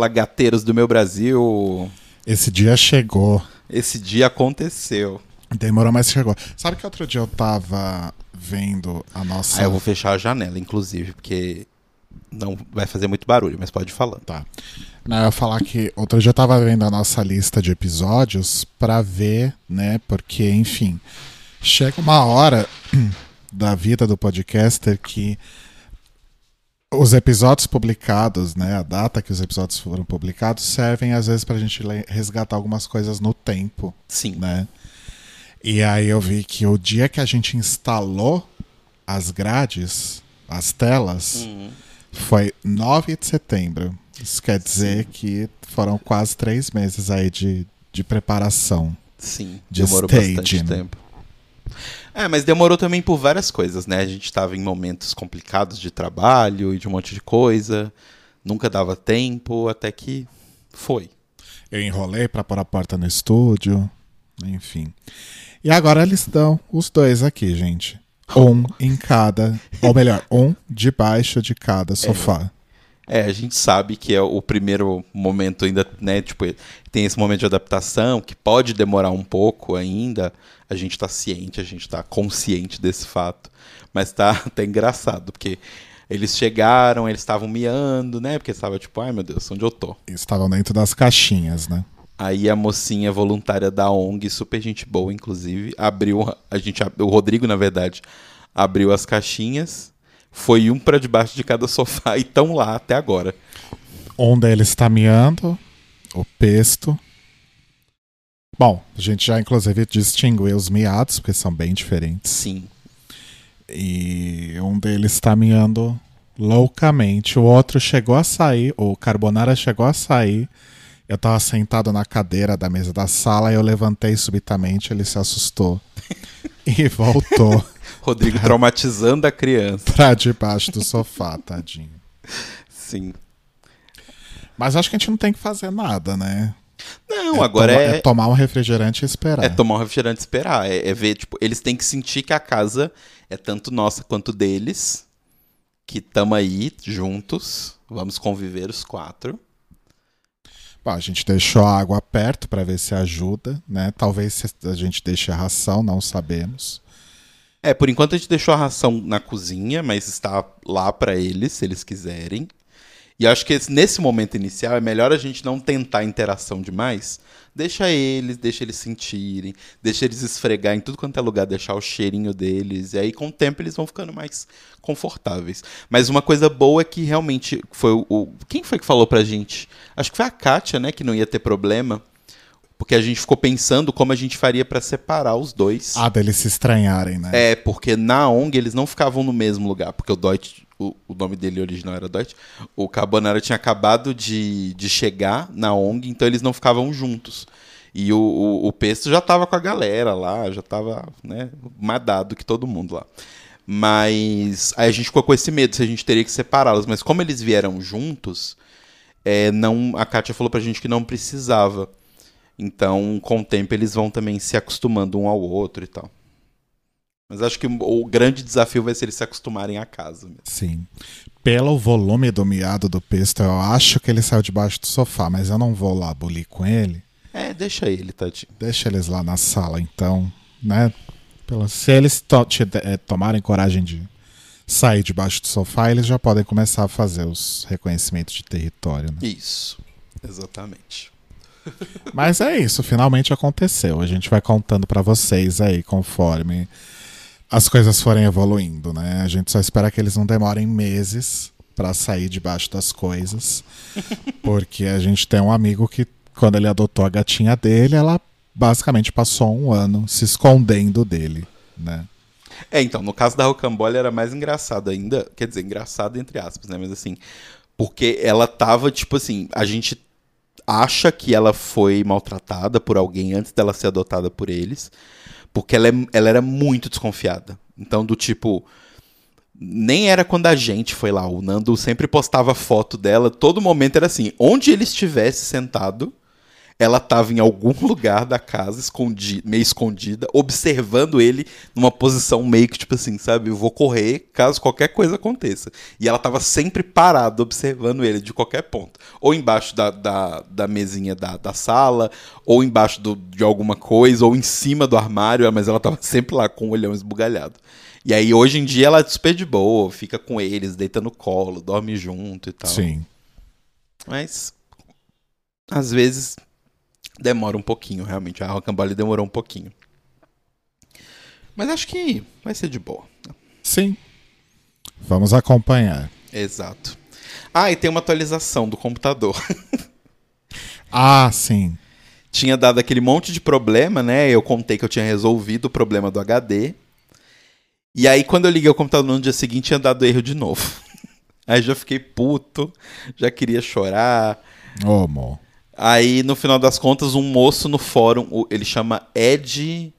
Fala, gateiros do meu Brasil. Esse dia chegou. Esse dia aconteceu. Demorou, mas chegou. Sabe que outro dia eu tava vendo a nossa. Aí eu vou fechar a janela, inclusive, porque não vai fazer muito barulho, mas pode falando. Tá. Não, eu ia falar que outro dia eu tava vendo a nossa lista de episódios pra ver, né? Porque, enfim, chega uma hora da vida do podcaster que os episódios publicados, né, a data que os episódios foram publicados, servem às vezes pra gente le- resgatar algumas coisas no tempo, Sim. né? E aí eu vi que o dia que a gente instalou as grades, as telas, Uhum. foi 9 de setembro. Isso quer dizer que foram quase três meses aí de, de preparação. Sim, De demorou staging. bastante tempo. É, mas demorou também por várias coisas, né? A gente estava em momentos complicados de trabalho e de um monte de coisa. Nunca dava tempo, até que foi. Eu enrolei pra pôr a porta no estúdio, enfim. E agora eles dão os dois aqui, gente. Um em cada, ou melhor, um debaixo de cada sofá. É, a gente sabe que é o primeiro momento ainda, né? Tipo, tem esse momento de adaptação que pode demorar um pouco ainda. A gente tá ciente, a gente tá consciente desse fato. Mas tá, tá engraçado, porque eles chegaram, eles estavam miando, né? Porque estava tipo, ai meu Deus, onde eu tô? Estavam dentro das caixinhas, né? Aí a mocinha voluntária da ONG, super gente boa, inclusive, abriu. A gente, o Rodrigo, na verdade, abriu as caixinhas. Foi um pra debaixo de cada sofá e estão lá até agora. Um deles está miando, o pesto. Bom, a gente já inclusive distinguiu os miados, porque são bem diferentes. Sim. E um deles está miando loucamente. O outro chegou a sair, o Carbonara chegou a sair. Eu tava sentado na cadeira da mesa da sala e eu levantei subitamente, ele se assustou e voltou Rodrigo traumatizando a criança. pra debaixo do sofá, tadinho. Sim. Mas acho que a gente não tem que fazer nada, né? Não, agora toma- é, tomar um refrigerante e esperar. é tomar um refrigerante e esperar. É, é ver, tipo, eles têm que sentir que a casa é tanto nossa quanto deles. Que tamo aí juntos. Vamos conviver os quatro. Bom, a gente deixou a água perto para ver se ajuda, né? Talvez se a gente deixe a ração, não sabemos. É, por enquanto a gente deixou a ração na cozinha, mas está lá pra eles, se eles quiserem. E acho que esse- nesse momento inicial é melhor a gente não tentar interação demais. Deixa eles, deixa eles sentirem, deixa eles esfregar em tudo quanto é lugar, deixar o cheirinho deles. E aí, com o tempo, eles vão ficando mais confortáveis. Mas uma coisa boa é que realmente foi o- quem foi que falou pra gente? Acho que foi a Kátia, né? Que não ia ter problema. Porque a gente ficou pensando como a gente faria pra separar os dois. Ah, deles se estranharem, né? É, porque na ONG eles não ficavam no mesmo lugar, porque o Deutsch, o, o nome dele original era Deutsch, o Carbonara tinha acabado de, de chegar na ONG, então eles não ficavam juntos. E o, o, o Pesto já tava com a galera lá, já tava, né, madado que todo mundo lá. Mas aí a gente ficou com esse medo se a gente teria que separá-los, mas como eles vieram juntos, é, não, a Kátia falou pra gente que não precisava. Então, com o tempo, eles vão também se acostumando um ao outro e tal. Mas acho que o grande desafio vai ser eles se acostumarem à casa. mesmo. Sim. Pelo volume do miado do pesto, eu acho que ele saiu debaixo do sofá, mas eu não vou lá bulir com ele. É, deixa ele, tadinho. Deixa eles lá na sala, então, né? Pelo- se eles to- te- eh, tomarem coragem de sair debaixo do sofá, eles já podem começar a fazer os reconhecimentos de território. Né? Isso, exatamente. Mas é isso, finalmente aconteceu. A gente vai contando pra vocês aí conforme as coisas forem evoluindo, né? A gente só espera que eles não demorem meses pra sair debaixo das coisas, porque a gente tem um amigo que quando ele adotou a gatinha dele, ela basicamente passou um ano se escondendo dele, né? É, então, no caso da Rocambole era mais engraçado ainda. Quer dizer, engraçado entre aspas, né? Mas assim, porque ela tava, tipo assim, a gente acha que ela foi maltratada por alguém antes dela ser adotada por eles, porque ela, é- ela era muito desconfiada. Então, do tipo. Nem era quando a gente foi lá. O Nando sempre postava foto dela. Todo momento era assim: onde ele estivesse sentado, ela tava em algum lugar da casa, escondi, meio escondida, observando ele numa posição meio que tipo assim, sabe? Eu vou correr caso qualquer coisa aconteça. E ela tava sempre parada, observando ele de qualquer ponto. Ou embaixo da, da, da mesinha da, da sala, ou embaixo do, de alguma coisa, ou em cima do armário, mas ela tava sempre lá com o olhão esbugalhado. E aí, hoje em dia, ela é super de boa, fica com eles, deita no colo, dorme junto e tal. Sim. Mas, às vezes, demora um pouquinho, realmente. A Rocambole demorou um pouquinho. Mas acho que vai ser de boa. Sim. Vamos acompanhar. Exato. Ah, e tem uma atualização do computador. Ah, sim. tinha dado aquele monte de problema, né? Eu contei que eu tinha resolvido o problema do HD. E aí, quando eu liguei o computador no dia seguinte, tinha dado erro de novo. Aí já fiquei puto, já queria chorar. Ô, amor. Aí, no final das contas, um moço no fórum, ele chama Ed.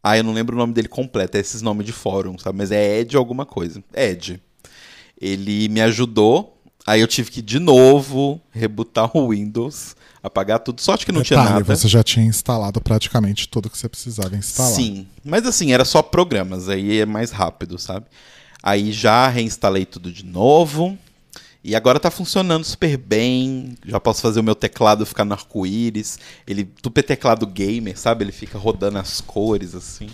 Ah, eu não lembro o nome dele completo, é esses nomes de fórum, sabe? Mas é Ed alguma coisa. Ed. Ele me ajudou. Aí eu tive que de novo rebutar o Windows, apagar tudo. Sorte que não tinha Detalhe, nada. você já tinha instalado praticamente tudo que você precisava instalar. Sim, mas assim, era só programas, aí é mais rápido, sabe? Aí já reinstalei tudo de novo. E agora tá funcionando super bem. Já posso fazer o meu teclado ficar no arco-íris. Ele, é teclado gamer, sabe? Ele fica rodando as cores assim.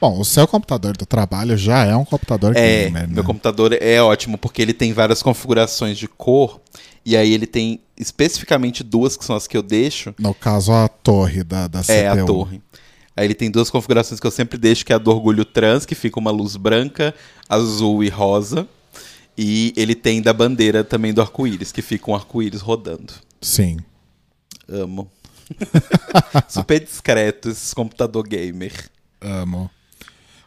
Bom, o seu computador do trabalho já é um computador É, gamer, né? meu computador é ótimo porque ele tem várias configurações de cor. E aí ele tem especificamente duas que são as que eu deixo. No caso, a torre da, da CPU. É, a torre. Aí ele tem duas configurações que eu sempre deixo, que é a do orgulho trans, que fica uma luz branca, azul e rosa. E ele tem da bandeira também do arco-íris, que fica um arco-íris rodando. Sim. Amo. Super discreto esse computador gamer. Amo.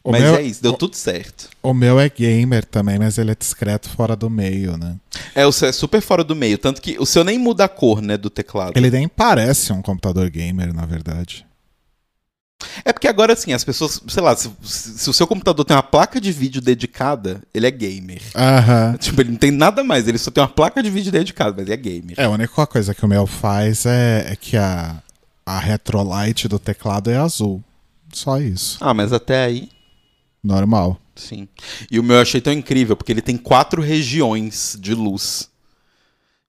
O mas meu, é isso, deu tudo certo. o meu é gamer também, mas ele é discreto fora do meio, né? É, o seu é super fora do meio, tanto que o seu nem muda a cor, né, do teclado. Ele nem parece um computador gamer, na verdade. É porque agora, assim, as pessoas, sei lá, se, se o seu computador tem uma placa de vídeo dedicada, ele é gamer. Aham. Tipo, ele não tem nada mais, ele só tem uma placa de vídeo dedicada, mas ele é gamer. É, a única coisa que o meu faz é, é que a, a retrolight do teclado é azul. Só isso. Ah, mas até aí, Normal. sim. E o meu eu achei tão incrível, porque ele tem quatro regiões de luz.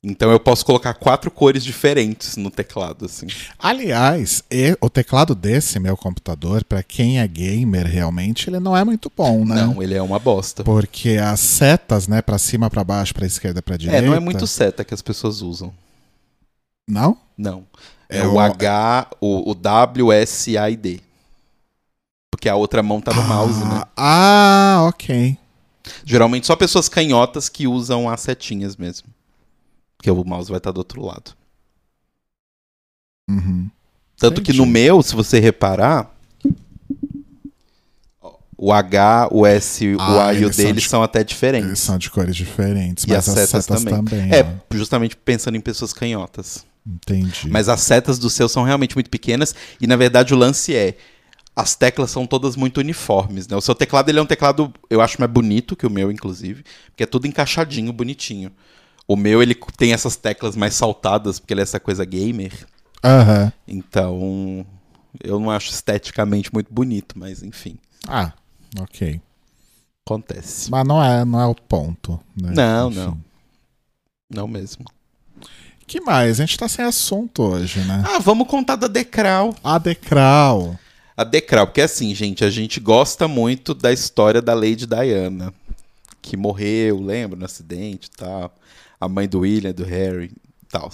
Então eu posso colocar quatro cores diferentes no teclado, assim. Aliás, o teclado desse meu computador, pra quem é gamer realmente, ele não é muito bom, né? Não, ele é uma bosta. Porque as setas, né, pra cima, pra baixo, pra esquerda, pra direita. É, não é muito seta que as pessoas usam. Não? Não. É, É o o- H, o, o W, S, A e D. Porque a outra mão tá no mouse, né? Ah, ok. Geralmente só pessoas canhotas que usam as setinhas mesmo. Porque o mouse vai estar do outro lado. Uhum. Tanto que no meu, se você reparar, ó, o H, o S, o Ah, A e o eles D, são eles são até Eles diferentes. são de cores diferentes, mas as as setas setas, também. também. É, né? justamente pensando em pessoas canhotas. Entendi. Mas as setas do seu são realmente muito pequenas e na verdade o lance é as teclas são todas muito uniformes, né? O seu teclado ele é um teclado, eu acho mais bonito que o meu inclusive, porque é tudo encaixadinho, bonitinho. O meu ele tem essas teclas mais saltadas porque ele é essa coisa gamer. Aham. Então, eu não acho esteticamente muito bonito, mas enfim, Ah, ok. acontece. Mas não é, não é o ponto. Né? Não, Enfim. não. Não mesmo. que mais? A gente tá sem assunto hoje, né? Ah, vamos contar da Decral. A Decral. A Decral, porque assim, gente, a gente gosta muito da história da Lady Diana, que morreu, lembra, no acidente e tal. A mãe do William, do Harry e tal.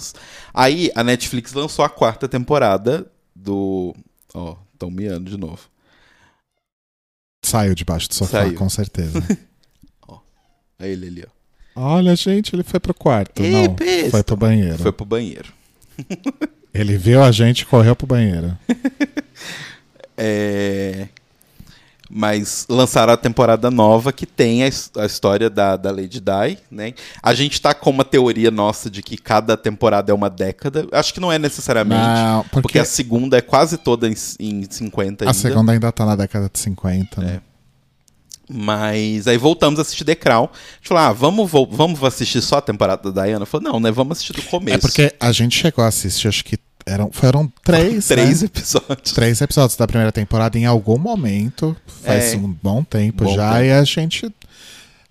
Aí a Netflix lançou a quarta temporada do. Ó, tão miando de novo. Saiu debaixo do sofá, Saiu. com certeza. Aí ele ali, ó. Olha, gente, ele foi pro quarto. Ih, não, besta. foi pro banheiro. Foi pro banheiro. Ele viu a gente e correu pro banheiro. É, Mas lançaram a temporada nova que tem a, a história da, da Lady Di, né? A gente tá com uma teoria nossa de que cada temporada é uma década. Acho que não é necessariamente. Não, porque... porque a segunda é quase toda em, em 50 ainda. a segunda ainda tá na década de 50, né? Mas aí voltamos a assistir The Crown. A gente falou, ah, vamos, vamos assistir só a temporada da Diana? Falou, não, né? Vamos assistir do começo. É porque a gente chegou a assistir, acho que Eram, foram três. Três né? episódios. Três episódios da primeira temporada em algum momento. Faz É. um bom tempo Bom já. tempo. E a gente.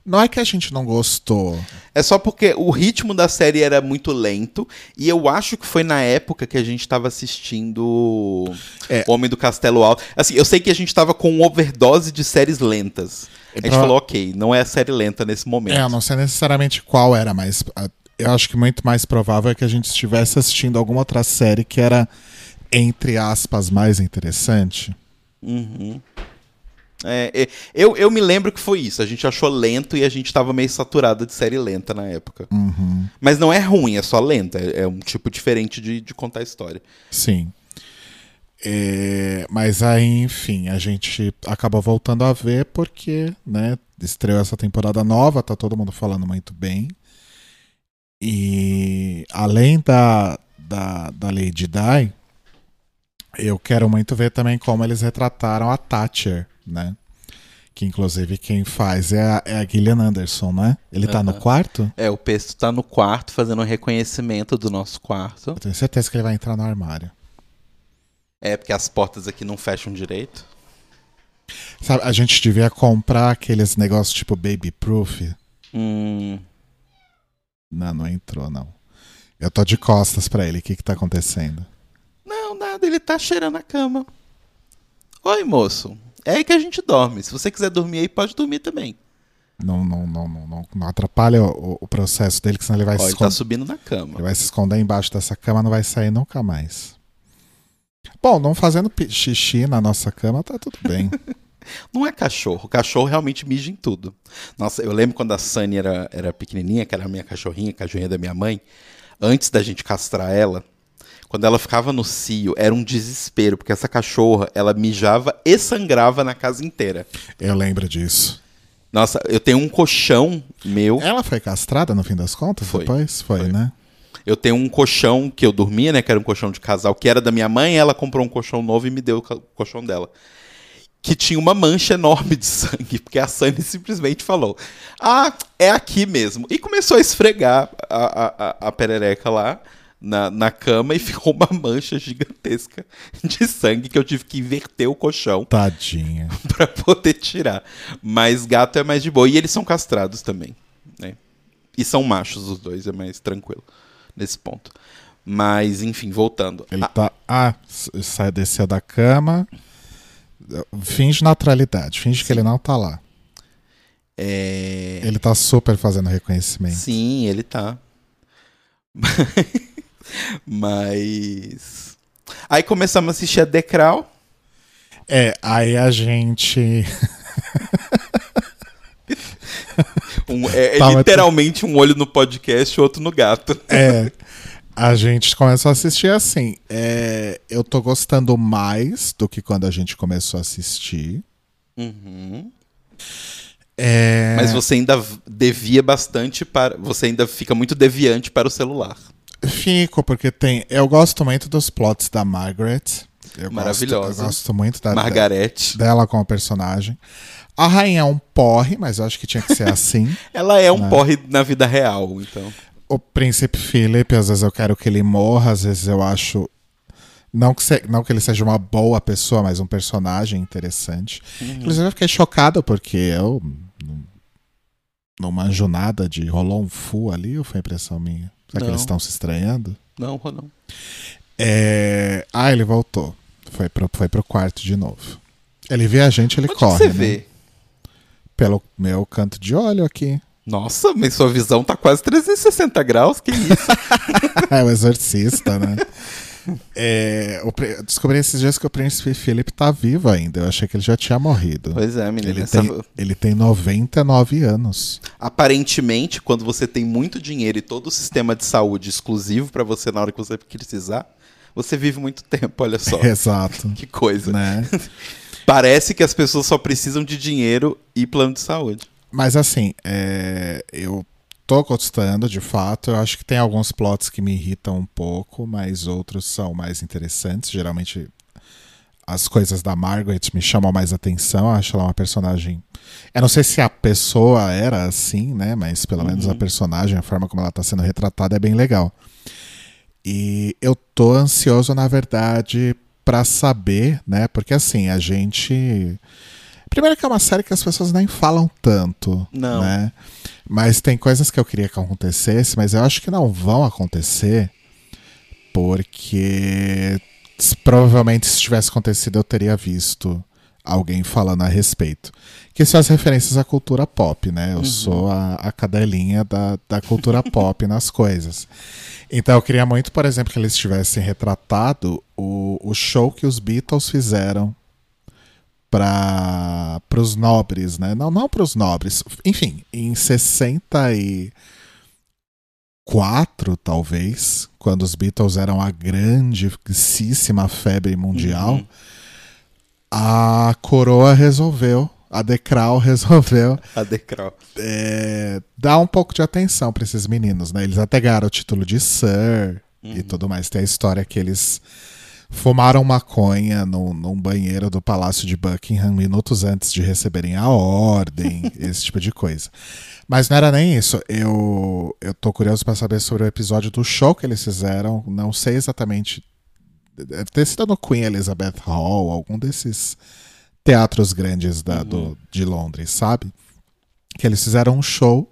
Não é que a gente não gostou. É só porque o ritmo da série era muito lento. E eu acho que foi na época que a gente tava assistindo É. Homem do Castelo Alto. Assim, eu sei que a gente tava com um overdose de séries lentas. A gente Pra- falou, ok, não é série lenta nesse momento. É, eu não sei necessariamente qual era, mas ah, eu acho que muito mais provável é que a gente estivesse assistindo alguma outra série que era, entre aspas, mais interessante. Uhum. É, é, eu, eu me lembro que foi isso. A gente achou lento e a gente tava meio saturado de série lenta na época. Uhum. Mas não é ruim, é só lenta. É, é um tipo diferente de, de contar história. Sim. É, mas aí, enfim, a gente acabou voltando a ver porque, né, estreou essa temporada nova, tá todo mundo falando muito bem. E além da, da, da Lady Di, eu quero muito ver também como eles retrataram a Thatcher, né? Que inclusive quem faz é a, é a Gillian Anderson, né? Ele tá no quarto? É, o Pesto tá no quarto fazendo um reconhecimento do nosso quarto. Eu tenho certeza que ele vai entrar no armário. É, porque as portas aqui não fecham direito. Sabe, a gente devia comprar aqueles negócios tipo Baby Proof. Hum, Não, não entrou, não. Eu tô de costas pra ele. O que que tá acontecendo? não, nada, ele tá cheirando a cama. Oi, moço. É aí que a gente dorme. Se você quiser dormir aí, pode dormir também. Não, não, não, não, não, não atrapalha o, o processo dele, que senão ele vai, Ó, se ele esconder, tá subindo na ele cama. vai se esconder embaixo dessa cama, não vai sair nunca mais. Bom, não fazendo xixi na nossa cama, tá tudo bem. Não é cachorro. O cachorro realmente mija em tudo. Nossa, eu lembro quando a Sunny era, era pequenininha, que era a minha cachorrinha, a cachorrinha da minha mãe. Antes da gente castrar ela, quando ela ficava no cio, era um desespero, porque essa cachorra, ela mijava e sangrava na casa inteira. Eu lembro disso. Nossa, eu tenho um colchão meu. Ela foi castrada no fim das contas? Foi. Depois? Foi, Foi. né? Eu tenho um colchão que eu dormia, né? Que era um colchão de casal, que era da minha mãe. Ela comprou um colchão novo e me deu o colchão dela. Que tinha uma mancha enorme de sangue, porque a Sunny simplesmente falou: Ah, é aqui mesmo. E começou a esfregar a, a, a- perereca lá na, na cama e ficou uma mancha gigantesca de sangue que eu tive que inverter o colchão Tadinha. pra poder tirar. Mas gato é mais de boa. E eles são castrados também, né? E são machos os dois, é mais tranquilo nesse ponto. Mas, enfim, voltando. Ele Ah, tá. Ah, sai, desceu da cama. Finge naturalidade, finge que ele não tá lá. é... Ele tá super fazendo reconhecimento. Sim, ele tá. Mas. Aí começamos a assistir a Decral. É, aí a gente. Um, é é Tá, literalmente um olho no podcast e outro no gato. É. A gente começou a assistir assim. é, eu tô gostando mais do que quando a gente começou a assistir. Uhum. É, Mas você ainda devia bastante para. Você ainda fica muito deviante para o celular. Fico, porque tem. Eu gosto muito dos plots da Margaret. Eu Maravilhosa. Gosto, eu gosto muito da, Margarete. dela como personagem. A rainha é um porre, mas eu acho que tinha que ser assim. Ela é um Né? porre na vida real, então. O príncipe Philip, às vezes eu quero que ele morra, às vezes eu acho. Não que, se- não que ele seja uma boa pessoa, mas um personagem interessante. Inclusive, eu fiquei chocado porque eu não, manjo nada de. Rolou um fu ali, ou foi impressão minha? Será que Não. eles estão se estranhando? Não, não. É... Ah, ele voltou. Foi pro, foi pro quarto de novo. Ele vê a gente, ele Onde que corre. você né? vê? Pelo meu canto de olho aqui. Nossa, mas sua visão tá quase 360 graus, que isso? é o exorcista, né? É, eu descobri esses dias que o príncipe Philip tá vivo ainda. Eu achei que ele já tinha morrido. pois é, menina. Ele essa- tem, ele tem 99 anos. Aparentemente, quando você tem muito dinheiro e todo o sistema de saúde exclusivo pra você na hora que você precisar, você vive muito tempo, olha só. Exato. Que coisa. né? Parece que as pessoas só precisam de dinheiro e plano de saúde. Mas assim, é, eu tô gostando, de fato. Eu acho que tem alguns plots que me irritam um pouco, mas outros são mais interessantes. Geralmente as coisas da Margaret me chamam mais atenção. Eu acho ela uma personagem. Eu não sei se a pessoa era assim, né? Mas pelo menos a personagem, a forma como ela tá sendo retratada é bem legal. E eu tô ansioso, na verdade, para saber, né? Porque assim, a gente. Primeiro que é uma série que as pessoas nem falam tanto, Não. né? Mas tem coisas que eu queria que acontecesse, mas eu acho que não vão acontecer, porque provavelmente se tivesse acontecido eu teria visto alguém falando a respeito. Que são as referências à cultura pop, né? Eu sou a, a cadelinha da, da cultura pop nas coisas. Então eu queria muito, por exemplo, que eles tivessem retratado o, o show que os Beatles fizeram para os nobres, né? Não, não para os nobres. Enfim, em 64, talvez, quando os Beatles eram a grandíssima febre mundial, Uhum. a coroa resolveu, a Decral resolveu A Decral. é, dar um pouco de atenção para esses meninos, né? Eles até ganharam o título de Sir e tudo mais. Tem a história que eles fumaram maconha no, num banheiro do Palácio de Buckingham minutos antes de receberem a ordem, esse tipo de coisa. Mas não era nem isso. Eu, eu tô curioso para saber sobre o episódio do show que eles fizeram. Não sei exatamente. Deve ter sido no Queen Elizabeth Hall, algum desses teatros grandes da, do, de Londres, sabe? Que eles fizeram um show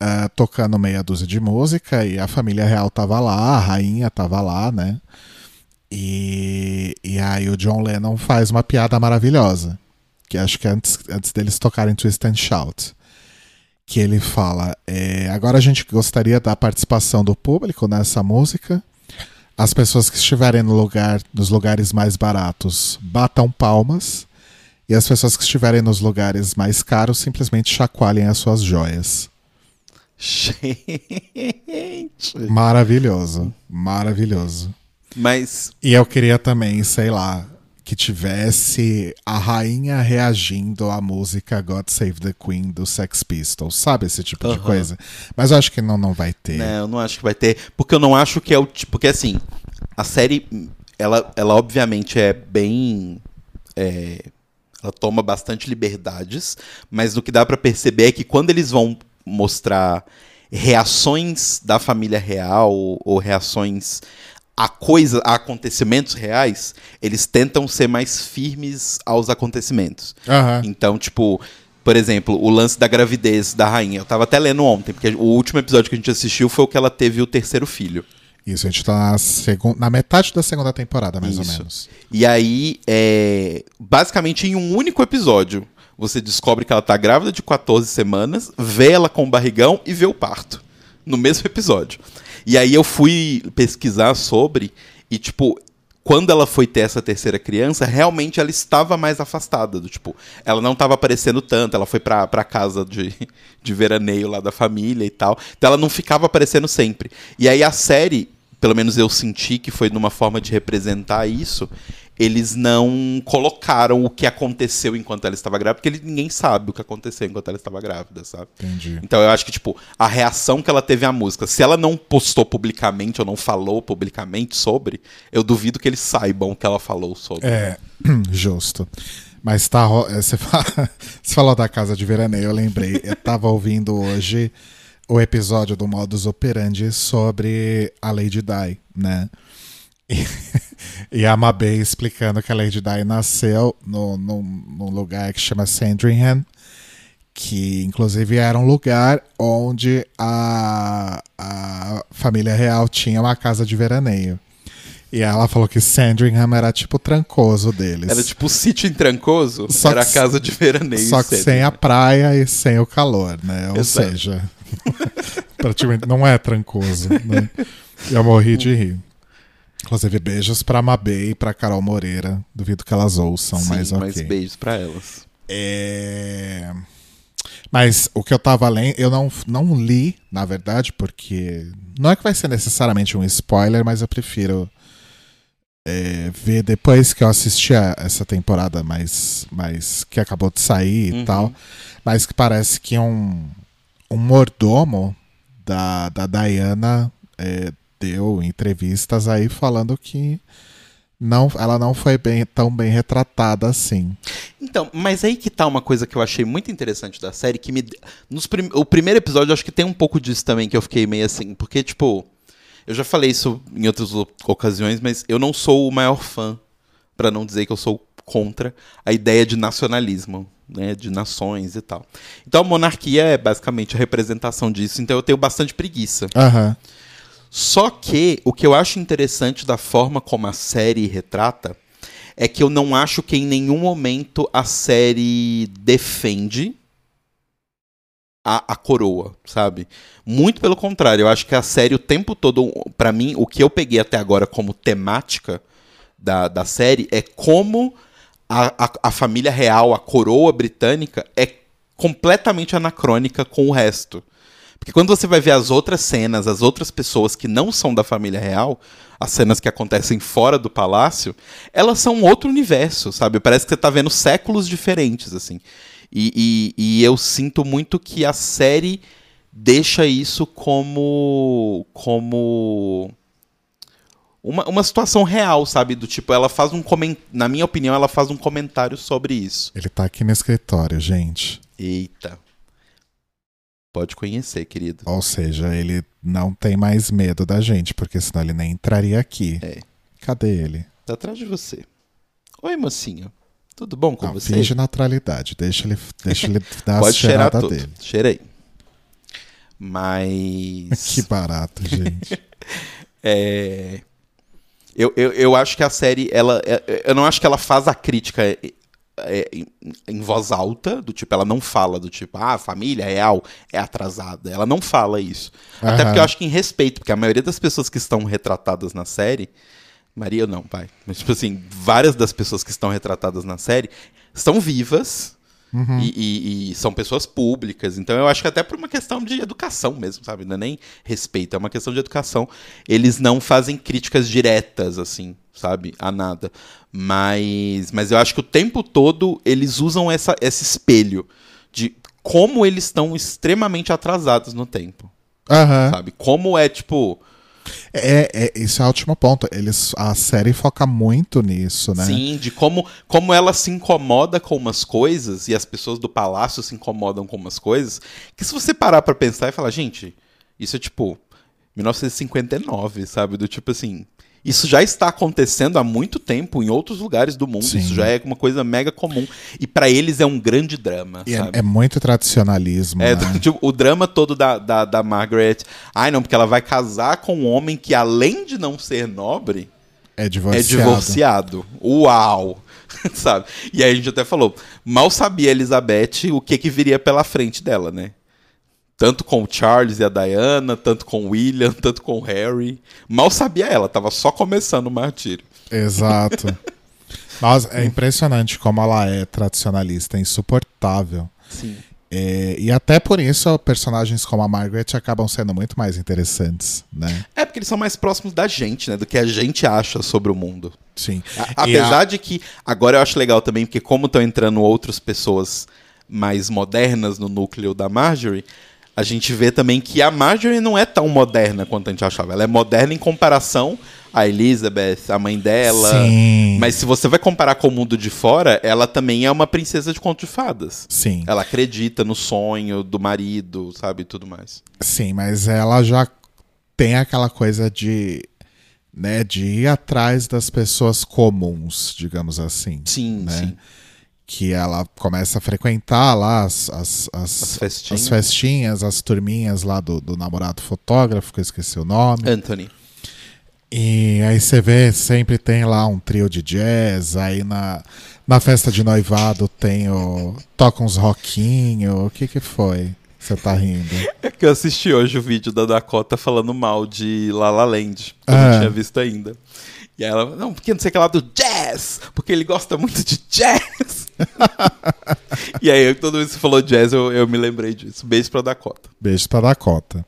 ah, tocando meia dúzia de música e a família real tava lá, a rainha tava lá, né? E, e aí o John Lennon faz uma piada maravilhosa. Que acho que é antes, antes deles tocarem Twist and Shout. Que ele fala: é, agora a gente gostaria da participação do público nessa música. As pessoas que estiverem no lugar, nos lugares mais baratos batam palmas. E as pessoas que estiverem nos lugares mais caros simplesmente chacoalhem as suas joias. Gente. Maravilhoso. Maravilhoso. Mas E eu queria também, sei lá, que tivesse a rainha reagindo à música God Save the Queen do Sex Pistols, sabe? Esse tipo de Aham. coisa. Mas eu acho que não, não vai ter. né, eu não acho que vai ter. Porque eu não acho que é o tipo. Porque assim, a série, ela, ela obviamente é bem. é, ela toma bastante liberdades, mas o que dá pra perceber é que quando eles vão mostrar reações da família real ou reações a coisa, a acontecimentos reais, eles tentam ser mais firmes aos acontecimentos. Aham. Então, tipo, por exemplo, o lance da gravidez da rainha. Eu tava até lendo ontem, porque o último episódio que a gente assistiu foi o que ela teve o terceiro filho. Isso, a gente tá na, na metade da segunda temporada, mais ou Isso. menos. E aí, é, basicamente em um único episódio, você descobre que ela tá grávida de 14 semanas, vê ela com o barrigão e vê o parto. No mesmo episódio. E aí eu fui pesquisar sobre, e tipo, quando ela foi ter essa terceira criança, realmente ela estava mais afastada. Do, tipo, ela não estava aparecendo tanto, ela foi pra, pra casa de, de veraneio lá da família e tal. Então ela não ficava aparecendo sempre. E aí a série, pelo menos eu senti que foi numa forma de representar isso, eles não colocaram o que aconteceu enquanto ela estava grávida, porque ninguém sabe o que aconteceu enquanto ela estava grávida, sabe? Entendi. Então eu acho que, tipo, a reação que ela teve à música, se ela não postou publicamente ou não falou publicamente sobre, eu duvido que eles saibam o que ela falou sobre. É, justo. Mas tá. é, Você, fala- você falou da casa de veraneio, eu lembrei. Eu tava ouvindo hoje o episódio do Modus Operandi sobre a Lady Di, né? E, e a Mabê explicando que a Lady Di nasceu no, no, num lugar que chama Sandringham, que inclusive era um lugar onde a, a família real tinha uma casa de veraneio. E ela falou que Sandringham era tipo o trancoso deles. Era tipo o sítio em Trancoso, Só era a casa de veraneio. Só que sem a praia e sem o calor, né? Ou Exato. seja, praticamente não é trancoso, né? Eu morri de rir. Inclusive, beijos pra Mabê e pra Carol Moreira. Duvido que elas ouçam, Sim, mas ok. mas beijos pra elas. É... Mas o que eu tava lendo, eu não, não li, na verdade, porque não é que vai ser necessariamente um spoiler, mas eu prefiro é, ver depois que eu assisti a essa temporada mais, mais que acabou de sair e Uhum. tal. Mas que parece que um, um mordomo da, da Diana é, deu entrevistas aí falando que não, ela não foi bem, tão bem retratada assim. Então, mas aí que tá uma coisa que eu achei muito interessante da série, que me. Nos prim... O primeiro episódio, acho que tem um pouco disso também, que eu fiquei meio assim, porque, tipo. Eu já falei isso em outras ocasiões, mas eu não sou o maior fã, para não dizer que eu sou contra a ideia de nacionalismo, né, de nações e tal. Então a monarquia é basicamente a representação disso, então eu tenho bastante preguiça. Aham. Só que o que eu acho interessante da forma como a série retrata é que eu não acho que em nenhum momento a série defende a, a coroa, sabe? Muito pelo contrário, eu acho que a série o tempo todo, pra mim, o que eu peguei até agora como temática da, da série é como a, a, a família real, a coroa britânica, é completamente anacrônica com o resto. Porque quando você vai ver as outras cenas, as outras pessoas que não são da família real, as cenas que acontecem fora do palácio, elas são outro universo, sabe? Parece que você tá vendo séculos diferentes, assim. E, e, e eu sinto muito que a série deixa isso como. como. Uma, uma situação real, sabe? Do tipo, ela faz um comentário. Na minha opinião, ela faz um comentário sobre isso. Ele tá aqui no escritório, gente. Eita. Pode conhecer, querido. Ou seja, ele não tem mais medo da gente, porque senão ele nem entraria aqui. É. Cadê ele? Tá atrás de você. Oi, mocinho. Tudo bom com Não, você? finge naturalidade. Deixa ele, deixa ele dar Pode a cheirar cheirada tudo. dele. Cheirei. Mas. Que barato, gente. É, Eu, eu, eu acho que a série, ela. é- Eu não acho que ela faz a crítica é, em, em voz alta, do tipo, ela não fala do tipo, ah, a família real é atrasada. Ela não fala isso. Até Aham. porque eu acho que em respeito, porque a maioria das pessoas que estão retratadas na série. Maria não, vai. Mas, tipo assim, várias das pessoas que estão retratadas na série estão vivas. Uhum. E, e- e são pessoas públicas. Então eu acho que até por uma questão de educação mesmo, sabe? Não é nem respeito, é uma questão de educação. Eles não fazem críticas diretas, assim, sabe? A nada. Mas, mas eu acho que o tempo todo eles usam essa, esse espelho de como eles estão extremamente atrasados no tempo, Aham. sabe? Como é, tipo... É, é, esse é o último ponto. Eles, a série foca muito nisso, né? Sim, de como, como ela se incomoda com umas coisas e as pessoas do palácio se incomodam com umas coisas, que se você parar pra pensar e falar, gente, isso é tipo 1959, sabe? Do tipo assim, isso já está acontecendo há muito tempo em outros lugares do mundo, Sim. isso já é uma coisa mega comum e pra eles é um grande drama, é, é muito tradicionalismo, É, né? tipo, o drama todo da, da, da Margaret. Ai, não, porque ela vai casar com um homem que, além de não ser nobre, É é divorciado. divorciado. Uau! Sabe? E aí a gente até falou, mal sabia Elizabeth o que que viria pela frente dela, né? Tanto com o Charles e a Diana, tanto com o William, tanto com o Harry. Mal sabia ela, tava só começando o martírio. Exato. Nossa, é impressionante como ela é tradicionalista, é insuportável. Sim. É, e até por isso, personagens como a Margaret acabam sendo muito mais interessantes, né? É porque eles são mais próximos da gente, né? Do que a gente acha sobre o mundo. Sim. A- Apesar a- de que agora eu acho legal também, porque como estão entrando outras pessoas mais modernas no núcleo da Marjorie, a gente vê também que a Marjorie não é tão moderna quanto a gente achava. Ela é moderna em comparação à Elizabeth, a mãe dela. Sim. Mas se você vai comparar com o mundo de fora, ela também é uma princesa de conto de fadas. Sim. Ela acredita no sonho do marido, sabe, e tudo mais. Sim, mas ela já tem aquela coisa de, né, de ir atrás das pessoas comuns, digamos assim. Sim, né? sim. Que ela começa a frequentar lá as, as, as, As festinhas. as festinhas, as turminhas lá do, do namorado fotógrafo, que eu esqueci o nome. Anthony. E aí você vê, sempre tem lá um trio de jazz, aí na, na festa de noivado tem o. toca uns rockinho. O que que foi? Você tá rindo? É que eu assisti hoje o vídeo da Dakota falando mal de La La Land. Que eu Ah. não tinha visto ainda. E aí ela, não, porque não sei o que lá do jazz, porque ele gosta muito de jazz. e aí, que você falou jazz, eu, eu me lembrei disso. Beijo pra Dakota. Beijo pra Dakota.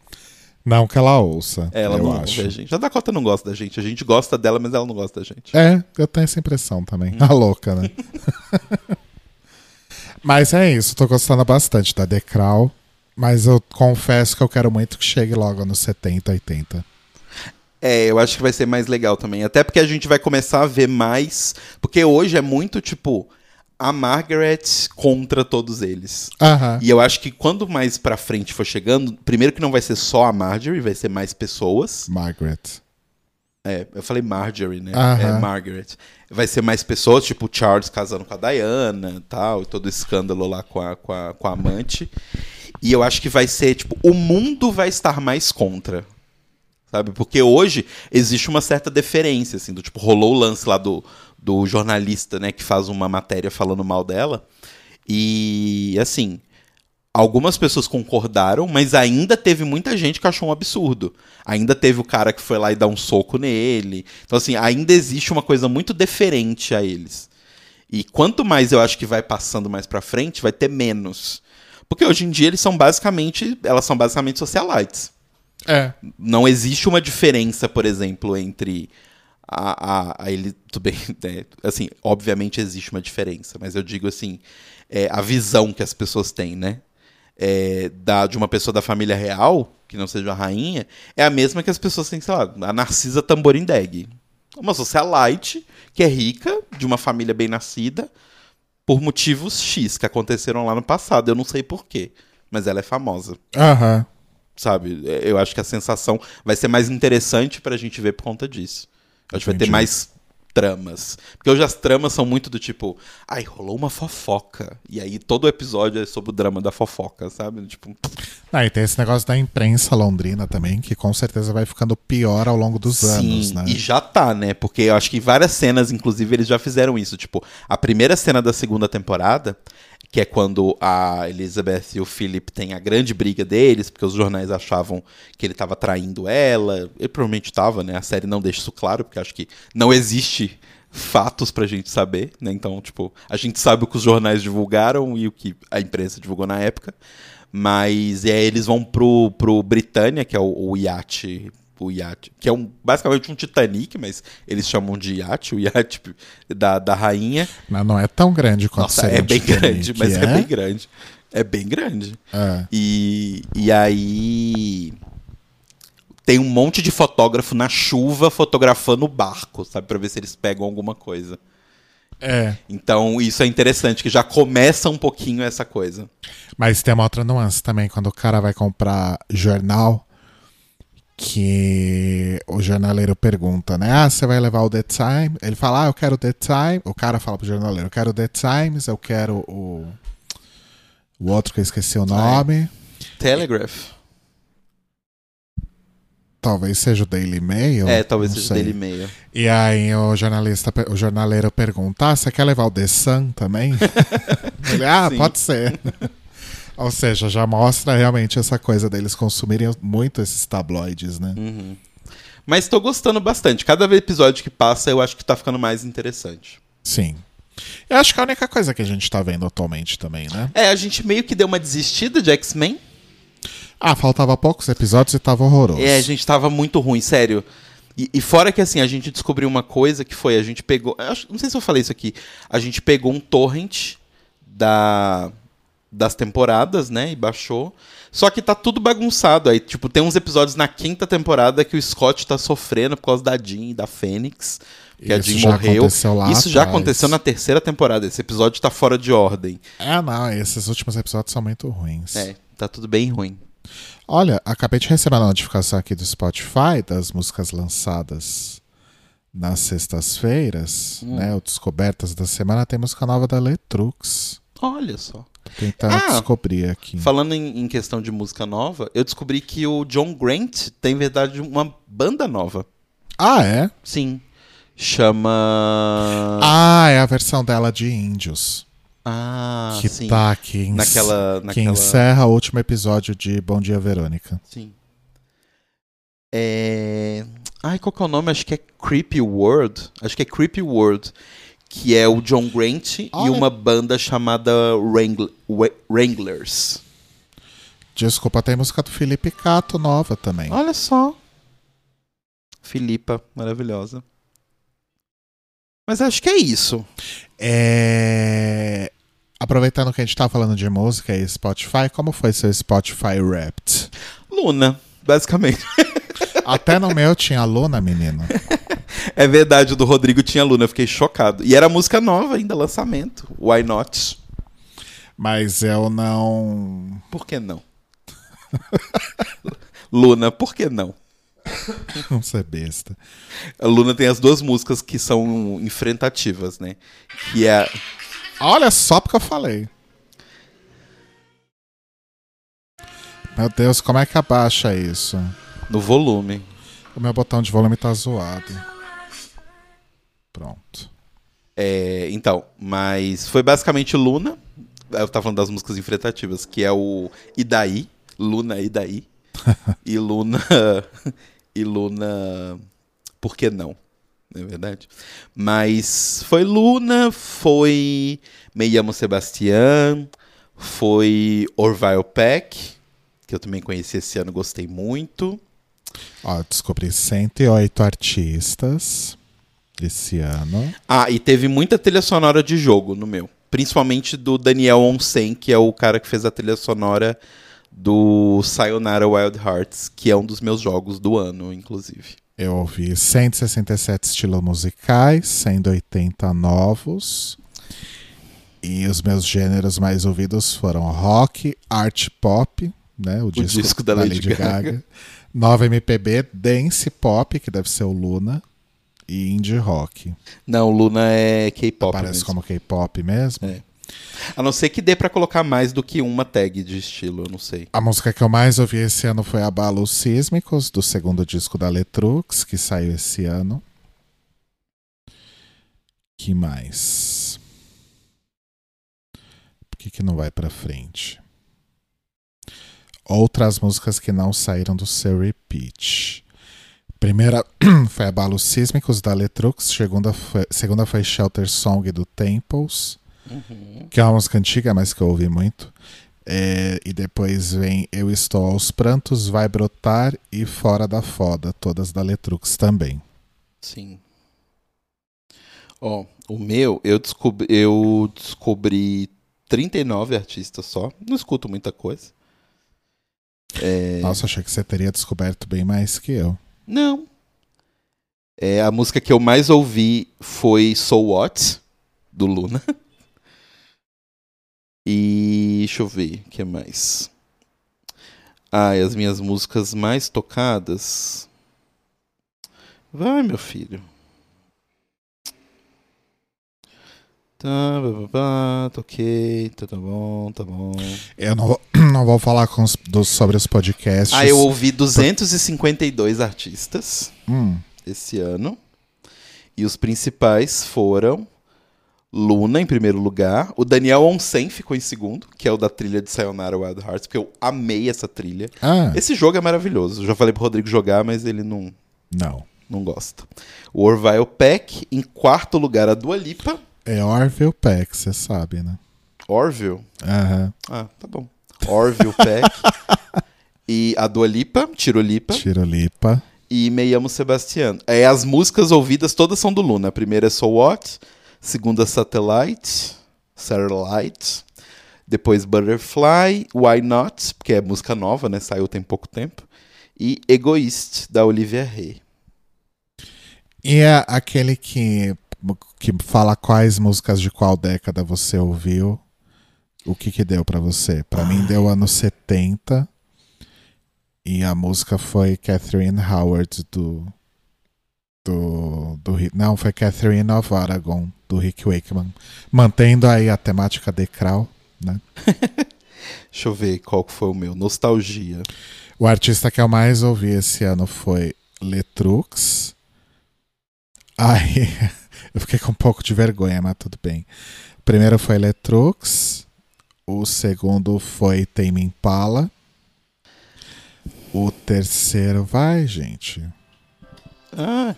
Não que ela ouça. Ela eu não acho. ouve a gente. A Dakota não gosta da gente. A gente gosta dela, mas ela não gosta da gente. É, eu tenho essa impressão também. Hum. A louca, né? mas é isso, tô gostando bastante da Decral. Mas eu confesso que eu quero muito que chegue logo nos 70, 80. É, eu acho que vai ser mais legal também. Até porque a gente vai começar a ver mais. Porque hoje é muito tipo. A Margaret contra todos eles. Aham. E eu acho que quando mais pra frente for chegando, primeiro que não vai ser só a Marjorie, vai ser mais pessoas. Margaret. É, eu falei Marjorie, né? Aham. É Margaret. Vai ser mais pessoas, tipo o Charles casando com a Diana e tal, e todo o escândalo lá com a, com, a, com a amante. E eu acho que vai ser, tipo, o mundo vai estar mais contra. Sabe? Porque hoje existe uma certa deferência, assim, do tipo, rolou o lance lá do, do jornalista, né, que faz uma matéria falando mal dela. E, assim, algumas pessoas concordaram, mas ainda teve muita gente que achou um absurdo. Ainda teve o cara que foi lá e dar um soco nele. Então, assim, ainda existe uma coisa muito deferente a eles. E quanto mais eu acho que vai passando mais pra frente, vai ter menos. Porque hoje em dia eles são basicamente. Elas são basicamente socialites. É. Não existe uma diferença, por exemplo, entre a, a, a ele. Tudo bem, né? Assim, obviamente existe uma diferença, mas eu digo assim, é, a visão que as pessoas têm, né? É, da, de uma pessoa da família real, que não seja a rainha, é a mesma que as pessoas têm, sei lá, a Narcisa Tamborindeg. Uma socialite que é rica, de uma família bem nascida, por motivos X que aconteceram lá no passado. Eu não sei porquê, mas ela é famosa Aham. sabe? Eu acho que a sensação vai ser mais interessante pra gente ver por conta disso. Acho que vai ter mais tramas. Porque hoje as tramas são muito do tipo, ai, rolou uma fofoca. E aí todo episódio é sobre o drama da fofoca, sabe? Tipo, Ah, e tem esse negócio da imprensa londrina também, que com certeza vai ficando pior ao longo dos anos, né? E já tá, né? Porque eu acho que várias cenas, inclusive, eles já fizeram isso. Tipo, a primeira cena da segunda temporada, que é quando a Elizabeth e o Philip têm a grande briga deles, porque os jornais achavam que ele tava traindo ela. Ele provavelmente tava, né? A série não deixa isso claro, porque acho que não existe fatos pra gente saber, né? Então, tipo, a gente sabe o que os jornais divulgaram e o que a imprensa divulgou na época. Mas e aí eles vão pro, pro Britânia, que é o, o iate. O iate. Que é um, basicamente um Titanic, mas eles chamam de iate, o iate da, da rainha. Mas não é tão grande quanto Nossa, seria é bem Titanic, grande, mas é? bem grande. É bem grande. É. E, e aí. Tem um monte de fotógrafo na chuva fotografando o barco, sabe? Pra ver se eles pegam alguma coisa. É. Então, isso é interessante, que já começa um pouquinho essa coisa. Mas tem uma outra nuance também, quando o cara vai comprar jornal, que o jornaleiro pergunta, né? Ah, você vai levar o The Time? Ele fala, ah, eu quero o The Time. O cara fala pro jornaleiro, eu quero o The Times, eu quero o. O outro que eu esqueci o nome. Telegraph. Talvez seja o Daily Mail. é, talvez seja sei. Daily Mail. E aí o jornalista, o jornaleiro pergunta: ah, você quer levar o The Sun também? Ele, ah, Sim. pode ser. Ou seja, já mostra realmente essa coisa deles consumirem muito esses tabloides, né? Uhum. Mas tô gostando bastante. Cada episódio que passa, eu acho que tá ficando mais interessante. Sim. Eu acho que é a única coisa que a gente tá vendo atualmente também, né? É, a gente meio que deu uma desistida de X-Men. Ah, faltava poucos episódios e tava horroroso. É, a gente tava muito ruim, sério. E, e fora que assim, a gente descobriu uma coisa que foi, a gente pegou. acho- não sei se eu falei isso aqui. A gente pegou um torrent da, das temporadas, né? E baixou. Só que tá tudo bagunçado. Aí, tipo, tem uns episódios na quinta temporada que o Scott tá sofrendo por causa da Jean e da Fênix. Que a Isso Jean já morreu. aconteceu lá Isso já atrás. aconteceu na terceira temporada. Esse episódio tá fora de ordem. É, não, esses últimos episódios são muito ruins. É, tá tudo bem ruim. Olha, acabei de receber a notificação aqui do Spotify das músicas lançadas nas sextas-feiras, Hum. né? O Descobertas da Semana tem música nova da Letrux. Olha só. Tô tentando Ah, descobrir aqui. Falando em, em questão de música nova, eu descobri que o John Grant tem, em verdade, uma banda nova. Ah, é? Sim. Chama. Ah, é a versão dela de Índios. Ah, que sim. tá aqui. em- Naquela. Que naquela... encerra o último episódio de Bom Dia, Verônica. Sim. É. Ai, qual que é o nome? Acho que é Creepy World. Acho que é Creepy World. Que é o John Grant e Olha. uma banda chamada Wrangl- Wa- Wranglers. Desculpa, tem música do Felipe Cato nova também. Olha só. Filipa, maravilhosa. Mas acho que é isso. É... Aproveitando que a gente tá falando de música e Spotify, como foi seu Spotify Wrapped? Luna, basicamente. Até no meu tinha Luna, menino. É verdade, o do Rodrigo tinha Luna, eu fiquei chocado. E era música nova ainda, lançamento. Why not? Mas eu não. Por que não? Luna, por que não? Não ser besta. A Luna tem as duas músicas que são enfrentativas, né? Que é. Olha só porque eu falei. Meu Deus, como é que abaixa isso? No volume. O meu botão de volume tá zoado. Pronto. É, então, mas foi basicamente Luna. Eu tava falando das músicas enfrentativas, que é o E daí? Luna e daí? e Luna. e Luna. Por que não? Não é verdade? Mas foi Luna, foi Me Llamo Sebastián, foi Orville Peck, que eu também conheci esse ano, gostei muito. Ó, descobri 108 artistas esse ano. Ah, e teve muita trilha sonora de jogo no meu. Principalmente do Daniel Onsen, que é o cara que fez a trilha sonora do Sayonara Wild Hearts, que é um dos meus jogos do ano, inclusive. Eu ouvi 167 estilos musicais, 180 novos. E os meus gêneros mais ouvidos foram rock, art pop, né? O, disco, disco da Lady Gaga. Nova MPB, dance pop, que deve ser o Luna, e indie rock. Não, Luna é K-pop. Parece mesmo. como K-pop mesmo. É. A não ser que dê pra colocar mais do que uma tag de estilo, eu não sei. A música que eu mais ouvi esse ano foi Abalos Sísmicos, do segundo disco da Letrux, que saiu esse ano. Que mais? Por que, que não vai pra frente? Outras músicas que não saíram do seu repeat. Primeira foi Abalos Sísmicos da Letrux, segunda foi, segunda foi Shelter Song do Temples, que é uma música antiga, mas que eu ouvi muito. É, e depois vem Eu Estou aos Prantos, Vai Brotar e Fora da Foda, todas da Letrux também. Sim. Ó, o meu, eu descobri, eu descobri 39 artistas só. Não escuto muita coisa. É, Nossa, achei que você teria descoberto bem mais que eu. Não. É, a música que eu mais ouvi foi So What, do Luna. E deixa eu ver, o que mais? Ah, e as minhas músicas mais tocadas. Vai, meu filho. Tá, pá, pá, pá, toquei, tá, tá bom, tá bom. Eu não vou, não vou falar com os- dos- sobre os podcasts. Ah, eu ouvi 252 artistas Hum, esse ano. E os principais foram Luna, em primeiro lugar. O Daniel Onsen ficou em segundo, que é o da trilha de Sayonara Wild Hearts, porque eu amei essa trilha. Ah, Esse jogo é maravilhoso. Eu já falei pro Rodrigo jogar, mas ele não, não. não gosta. O Orville Peck, em quarto lugar, a Dua Lipa. É Orville Peck, você sabe, né? Orville? Aham. Ah, tá bom. Orville Peck. e a Dua Lipa, Tirolipa. Tirolipa. e Me Llamo Sebastián. É, as músicas ouvidas todas são do Luna. A primeira é So What, segunda Satellite, Satellite, depois Butterfly, Why Not, porque é música nova, né? Saiu tem pouco tempo, e Egoist, da Olivia Rey. E é aquele que, que fala quais músicas de qual década você ouviu. O que que deu pra você? Pra mim deu anos 70. E a música foi Catherine Howard do. Do, do não, foi Catherine of Aragon, do Rick Wakeman. Mantendo aí a temática de Crow, né? Deixa eu ver qual que foi o meu. Nostalgia. O artista que eu mais ouvi esse ano foi Letrux. Aí eu fiquei com um pouco de vergonha, mas tudo bem. O primeiro foi Letrux. O segundo foi Tame Impala. O terceiro, vai, gente. Ah.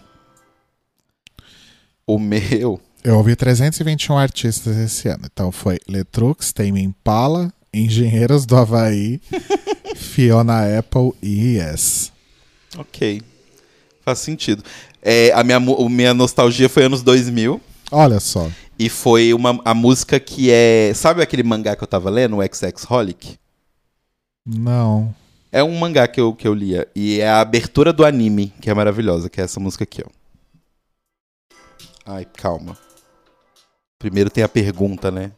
O meu. Eu ouvi 321 artistas esse ano. Então foi Letrux, Tame Impala, Engenheiros do Havaí, Fiona Apple e Yes. Ok. Faz sentido. É, a minha, a minha nostalgia foi anos 2000. Olha só. E foi uma, a música que é. Sabe aquele mangá que eu tava lendo, o XX Holic? Não. É um mangá que eu, que eu lia. E é a abertura do anime, que é maravilhosa, que é essa música aqui, ó. Ai, calma. Primeiro tem a pergunta, né?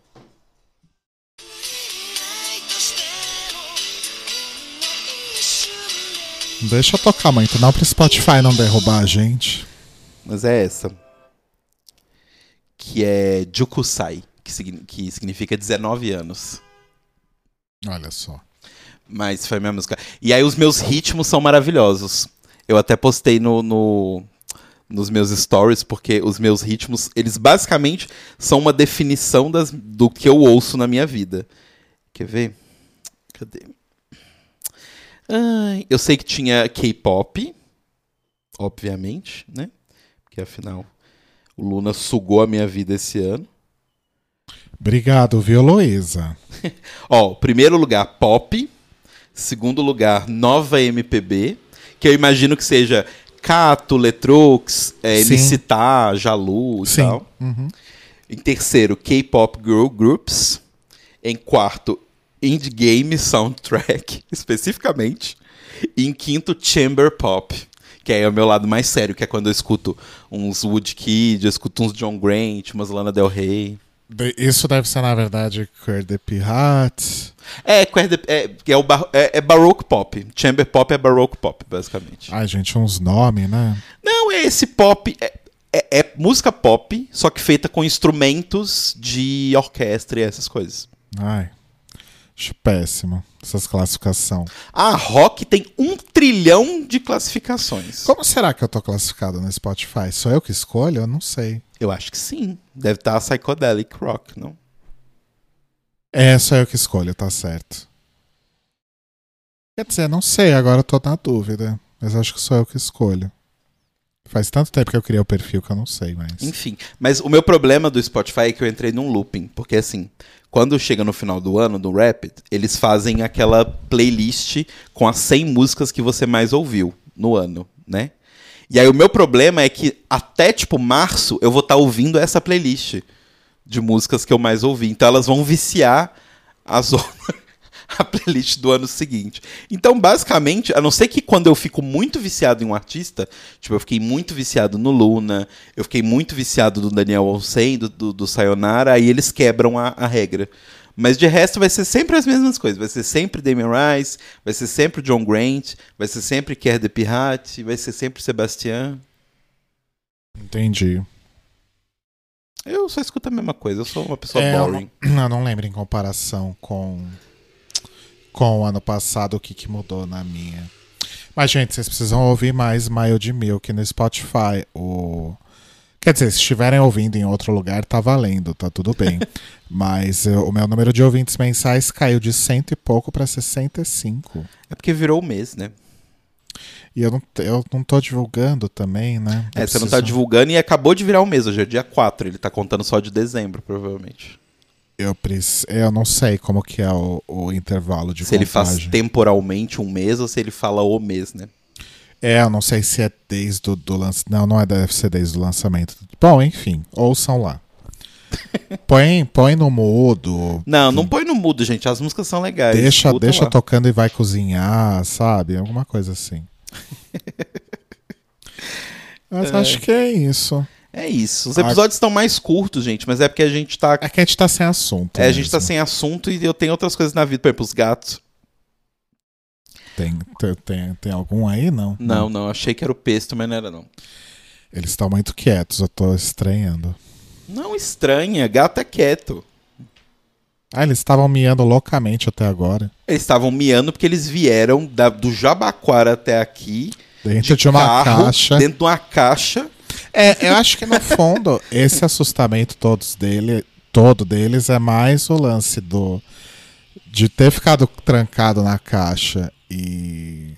Deixa eu tocar muito, não pro Spotify não derrubar a gente. Mas é essa. Que é Jukusai, que, signi- que significa 19 anos. Olha só. Mas foi minha música. E aí os meus ritmos são maravilhosos. Eu até postei no, no- nos meus stories, porque os meus ritmos, eles basicamente são uma definição das, do que eu ouço na minha vida. Quer ver? Cadê? Ai, eu sei que tinha K-pop, obviamente, né? Porque afinal, o Luna sugou a minha vida esse ano. Obrigado, viu, Heloísa? Ó, primeiro lugar, pop. Segundo lugar, nova MPB. Que eu imagino que seja Cato, Letrux, é, Tá, Jalu e Sim. tal. Uhum. Em terceiro, K-pop Girl Groups. Em quarto, Indie Game Soundtrack, especificamente. E em quinto, Chamber Pop. Que aí é o meu lado mais sério, que é quando eu escuto uns Woodkid, eu escuto uns John Grant, umas Lana Del Rey. Isso deve ser, na verdade, Cœur de Pirate. É, quer- é, é, o bar- é, é Baroque Pop. Chamber Pop é Baroque Pop, basicamente. Ai, gente, uns nomes, né? Não, é esse pop. É, é- é música pop, só que feita com instrumentos de orquestra e essas coisas. Ai, acho péssimo essas classificação. A rock tem um trilhão de classificações. Como será que eu tô classificado no Spotify? Sou eu que escolho? Eu não sei. Eu acho que sim. Deve estar psychedelic rock, não? É, sou eu que escolho, tá certo. Quer dizer, não sei, agora eu tô na dúvida. Mas acho que sou eu que escolho. Faz tanto tempo que eu criei o perfil que eu não sei mais. Enfim, mas o meu problema do Spotify é que eu entrei num looping, porque assim, quando chega no final do ano, do Rapid, eles fazem aquela playlist com as 100 músicas que você mais ouviu no ano, né? E aí o meu problema é que até tipo março eu vou estar ouvindo essa playlist de músicas que eu mais ouvi, então elas vão viciar as outras a playlist do ano seguinte. Então, basicamente, a não ser que quando eu fico muito viciado em um artista, tipo, eu fiquei muito viciado no Luna, eu fiquei muito viciado do Daniel Olsen, do, do, do Sayonara, aí eles quebram a, a regra. Mas de resto vai ser sempre as mesmas coisas. Vai ser sempre Damien Rice, vai ser sempre John Grant, vai ser sempre Kerr de Pirate, vai ser sempre Sebastian. Entendi. Eu só escuto a mesma coisa, eu sou uma pessoa É, eu boring. Eu não lembro em comparação com, com o ano passado o que, que mudou na minha. Mas, gente, vocês precisam ouvir mais Mild Milk no Spotify. O... Quer dizer, se estiverem ouvindo em outro lugar, tá valendo, tá tudo bem. Mas eu- o meu número de ouvintes mensais caiu de cento e pouco para 65. É porque virou o mês, né? E eu não, eu não tô divulgando também, né? Eu É, você não tá preciso- divulgando e acabou de virar o mês, hoje é dia 4, ele tá contando só de dezembro, provavelmente. Eu, preci- eu não sei como que é o, o intervalo de se ele faz contagem. temporalmente um mês ou se ele fala o mês, né? É, eu não sei se é desde o do lançamento. Não, não é deve ser desde o lançamento. Bom, enfim, ouçam lá. põe, põe no mudo. Não, não põe no mudo, gente. As músicas são legais. Deixa, deixa lá. tocando e vai cozinhar, sabe? Alguma coisa assim. Mas É. acho que é isso. É isso. Os episódios estão mais curtos, gente, mas é porque a gente tá. É que a gente tá sem assunto. É, a gente tá mesmo. sem assunto e eu tenho outras coisas na vida. Por exemplo, os gatos. Tem, tem, tem, tem algum aí? Não. Não, não, achei que era o pesto, mas não era, não. Eles estão muito quietos, eu tô estranhando. Não estranha, gato é quieto. Ah, eles estavam miando loucamente até agora. Eles estavam miando porque eles vieram da- do Jabaquara até aqui. Dentro de, uma carro, caixa. Dentro de uma caixa. É, eu acho que no fundo, esse assustamento todos dele, todo deles é mais o lance do de ter ficado trancado na caixa e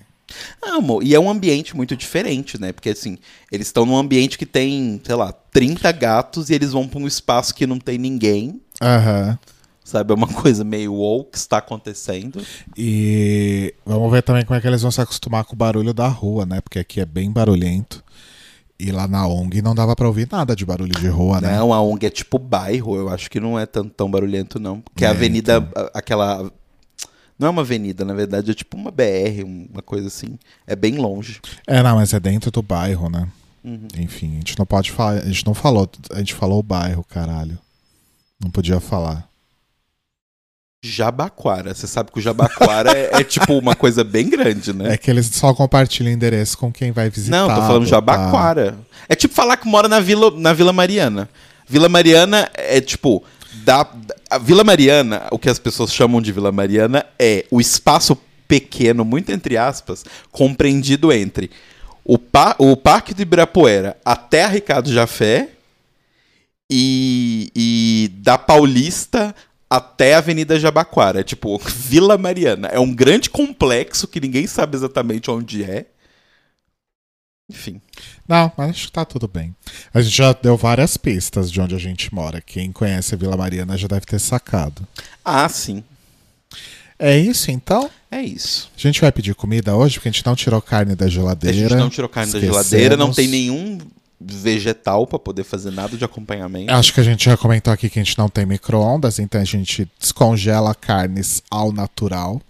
Ah, amor, e é um ambiente muito diferente, né? Porque assim, eles estão num ambiente que tem, sei lá, 30 gatos e eles vão pra um espaço que não tem ninguém. aham. Sabe? É uma coisa meio wow que está acontecendo. E vamos ver também como é que eles vão se acostumar com o barulho da rua, né? Porque aqui é bem barulhento. E lá na ONG não dava pra ouvir nada de barulho de rua, né? Não, a ONG é tipo bairro, eu acho que não é tão, tão barulhento, não. Porque a É, avenida, então. a- aquela. Não é uma avenida, na verdade, é tipo uma BR, uma coisa assim. É bem longe. É, não, mas é dentro do bairro, né? Uhum. Enfim, a gente não pode falar. A gente não falou. A gente falou o bairro, caralho. Não podia falar. Jabaquara. Você sabe que o Jabaquara é, é, tipo uma coisa bem grande, né? É que eles só compartilham endereço com quem vai visitar. Não, tô falando Jabaquara. Tá. É tipo falar que mora na Vila, na Vila Mariana. Vila Mariana é tipo. Da, a Vila Mariana, o que as pessoas chamam de Vila Mariana é o espaço pequeno, muito entre aspas, compreendido entre o, pa o Parque do Ibirapuera até a Ricardo Jafé e, e da Paulista até a Avenida Jabaquara. É tipo Vila Mariana. É um grande complexo que ninguém sabe exatamente onde é. Enfim. Não, mas acho que tá tudo bem. A gente já deu várias pistas de onde a gente mora. Quem conhece a Vila Mariana já deve ter sacado. Ah, sim. É isso então? É isso. A gente vai pedir comida hoje, porque a gente não tirou carne da geladeira. A gente não tirou carne Esquecemos. da geladeira, não tem nenhum vegetal para poder fazer nada de acompanhamento. Acho que a gente já comentou aqui que a gente não tem micro-ondas, então a gente descongela carnes ao natural.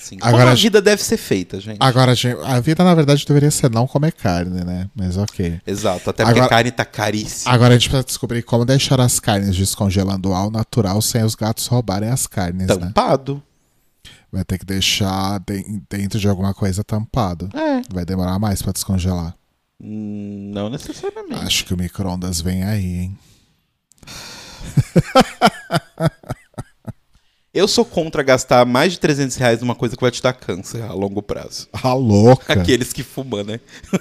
Sim. Agora, Como a vida deve ser feita, gente. Agora, a vida, na verdade, deveria ser não comer carne, né? Mas ok. Exato, até porque agora, a carne tá caríssima. Agora a gente precisa descobrir como deixar as carnes descongelando ao natural sem os gatos roubarem as carnes, Tampado. né? Tampado. Vai ter que deixar dentro de alguma coisa tampado. É. Vai demorar mais para descongelar. Não necessariamente. Acho que o micro-ondas vem aí, hein? Eu sou contra gastar mais de 300 reais numa coisa que vai te dar câncer a longo prazo. Ah, louca. Aqueles que fumam, né?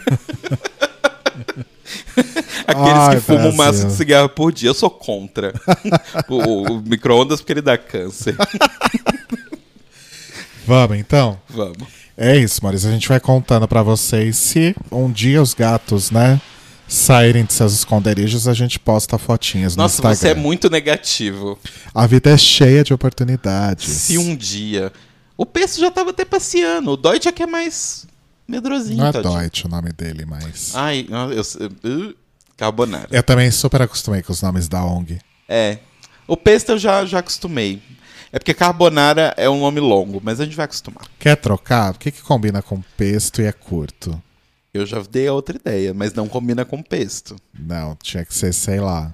Aqueles Ai, que fumam um maço de cigarro por dia. Eu sou contra o, o micro-ondas porque ele dá câncer. Vamos então? Vamos. É isso, Maurício. A gente vai contando para vocês se um dia os gatos, né, saírem de seus esconderijos, a gente posta fotinhas no Nossa, Instagram. você é muito negativo. A vida é cheia de oportunidades. Se um dia. O Peço já tava até passeando. O Deutsch é que é mais medrosinho. Não é tadinho. Deutsch o nome dele, mas. Ai, eu. eu uh, carbonara. Eu também super acostumei com os nomes da ONG. É. O Pesto eu já, já acostumei. É porque carbonara é um nome longo, mas a gente vai acostumar. Quer trocar? O que, que combina com pesto e é curto? Eu já dei outra ideia, mas não combina com pesto. Não, tinha que ser, sei lá.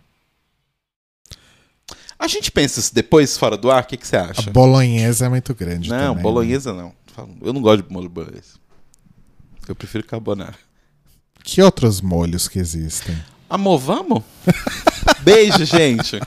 A gente pensa isso depois, fora do ar, o que, que você acha? A bolonhesa é muito grande Não, também, bolonhesa né? não. Eu não gosto de molho bolonhesa. Eu prefiro carbonara. Que outros molhos que existem? Amor, vamos? Beijo, gente.